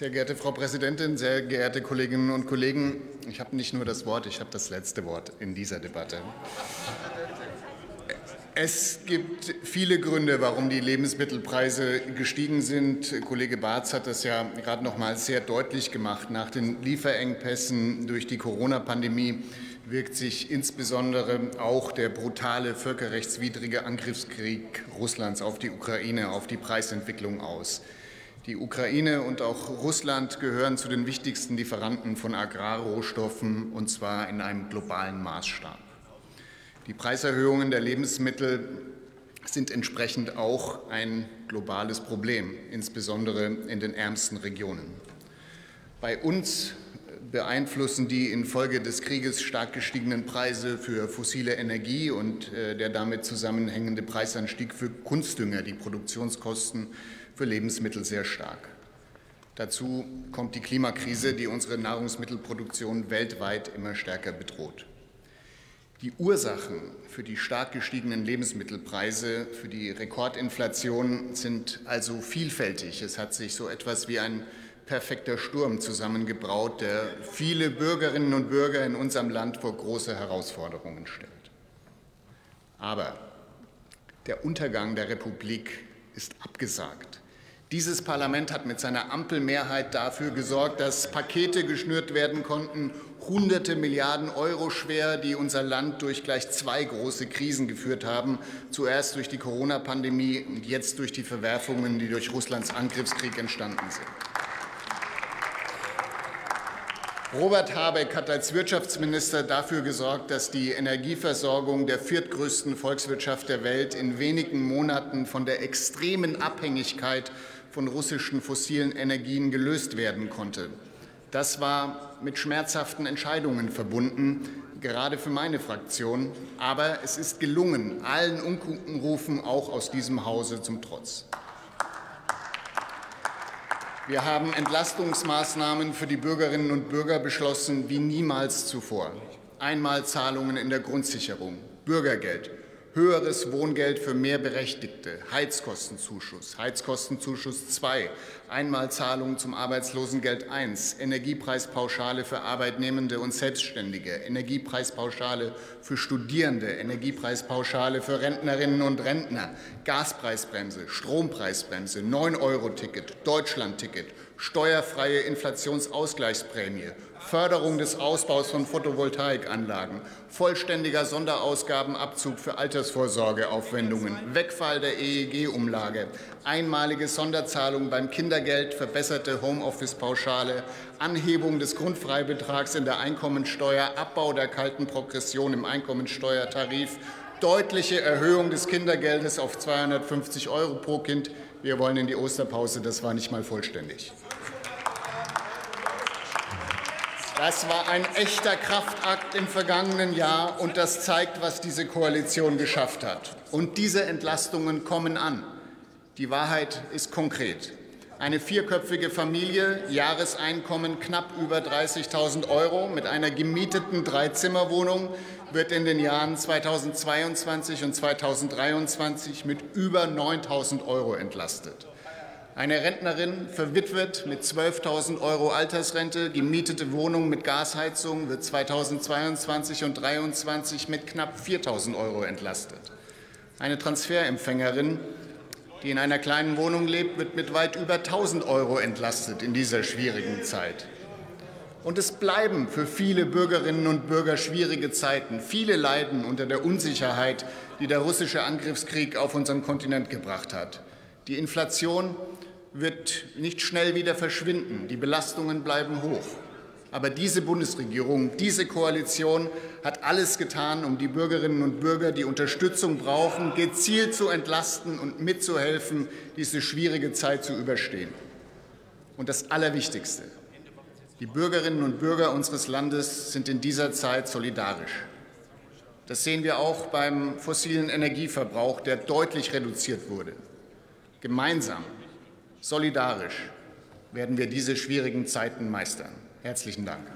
Sehr geehrte Frau Präsidentin, sehr geehrte Kolleginnen und Kollegen! Ich habe nicht nur das Wort, ich habe das letzte Wort in dieser Debatte. Es gibt viele Gründe, warum die Lebensmittelpreise gestiegen sind. Kollege Barz hat das ja gerade noch mal sehr deutlich gemacht. Nach den Lieferengpässen durch die Corona-Pandemie wirkt sich insbesondere auch der brutale völkerrechtswidrige Angriffskrieg Russlands auf die Ukraine, auf die Preisentwicklung aus. Die Ukraine und auch Russland gehören zu den wichtigsten Lieferanten von Agrarrohstoffen, und zwar in einem globalen Maßstab. Die Preiserhöhungen der Lebensmittel sind entsprechend auch ein globales Problem, insbesondere in den ärmsten Regionen. Bei uns beeinflussen die infolge des Krieges stark gestiegenen Preise für fossile Energie und äh, der damit zusammenhängende Preisanstieg für Kunstdünger die Produktionskosten für Lebensmittel sehr stark. Dazu kommt die Klimakrise, die unsere Nahrungsmittelproduktion weltweit immer stärker bedroht. Die Ursachen für die stark gestiegenen Lebensmittelpreise, für die Rekordinflation sind also vielfältig. Es hat sich so etwas wie ein perfekter Sturm zusammengebraut, der viele Bürgerinnen und Bürger in unserem Land vor große Herausforderungen stellt. Aber der Untergang der Republik ist abgesagt. Dieses Parlament hat mit seiner Ampelmehrheit dafür gesorgt, dass Pakete geschnürt werden konnten, hunderte Milliarden Euro schwer, die unser Land durch gleich zwei große Krisen geführt haben, zuerst durch die Corona-Pandemie und jetzt durch die Verwerfungen, die durch Russlands Angriffskrieg entstanden sind. Robert Habeck hat als Wirtschaftsminister dafür gesorgt, dass die Energieversorgung der viertgrößten Volkswirtschaft der Welt in wenigen Monaten von der extremen Abhängigkeit von russischen fossilen Energien gelöst werden konnte. Das war mit schmerzhaften Entscheidungen verbunden, gerade für meine Fraktion. Aber es ist gelungen, allen Unrufen auch aus diesem Hause zum Trotz. Wir haben Entlastungsmaßnahmen für die Bürgerinnen und Bürger beschlossen wie niemals zuvor. Einmalzahlungen in der Grundsicherung, Bürgergeld, höheres Wohngeld für mehr Berechtigte, Heizkostenzuschuss, Heizkostenzuschuss 2, Einmalzahlungen zum Arbeitslosengeld 1, Energiepreispauschale für Arbeitnehmende und Selbstständige, Energiepreispauschale für Studierende, Energiepreispauschale für Rentnerinnen und Rentner, Gaspreisbremse, Strompreisbremse, 9-Euro-Ticket, Deutschlandticket, steuerfreie Inflationsausgleichsprämie, Förderung des Ausbaus von Photovoltaikanlagen, vollständiger Sonderausgabenabzug für Altersvorsorgeaufwendungen, Wegfall der EEG-Umlage, einmalige Sonderzahlung beim Kindergeld, verbesserte Homeoffice-Pauschale, Anhebung des Grundfreibetrags in der Einkommensteuer, Abbau der kalten Progression im Einkommensteuertarif, deutliche Erhöhung des Kindergeldes auf 250 Euro pro Kind. Wir wollen in die Osterpause, das war nicht mal vollständig. Das war ein echter Kraftakt im vergangenen Jahr, und das zeigt, was diese Koalition geschafft hat. Und diese Entlastungen kommen an. Die Wahrheit ist konkret. Eine vierköpfige Familie, Jahreseinkommen knapp über 30.000 Euro mit einer gemieteten Dreizimmerwohnung wird in den Jahren 2022 und 2023 mit über 9.000 Euro entlastet. Eine Rentnerin, verwitwet mit 12.000 Euro Altersrente, gemietete Wohnung mit Gasheizung wird 2022 und 2023 mit knapp 4.000 Euro entlastet. Eine Transferempfängerin, die in einer kleinen Wohnung lebt, wird mit weit über 1.000 Euro entlastet in dieser schwierigen Zeit. Und es bleiben für viele Bürgerinnen und Bürger schwierige Zeiten. Viele leiden unter der Unsicherheit, die der russische Angriffskrieg auf unseren Kontinent gebracht hat. Die Inflation wird nicht schnell wieder verschwinden. Die Belastungen bleiben hoch. Aber diese Bundesregierung, diese Koalition hat alles getan, um die Bürgerinnen und Bürger, die Unterstützung brauchen, gezielt zu entlasten und mitzuhelfen, diese schwierige Zeit zu überstehen. Und das Allerwichtigste, die Bürgerinnen und Bürger unseres Landes sind in dieser Zeit solidarisch. Das sehen wir auch beim fossilen Energieverbrauch, der deutlich reduziert wurde. Gemeinsam Solidarisch werden wir diese schwierigen Zeiten meistern. Herzlichen Dank.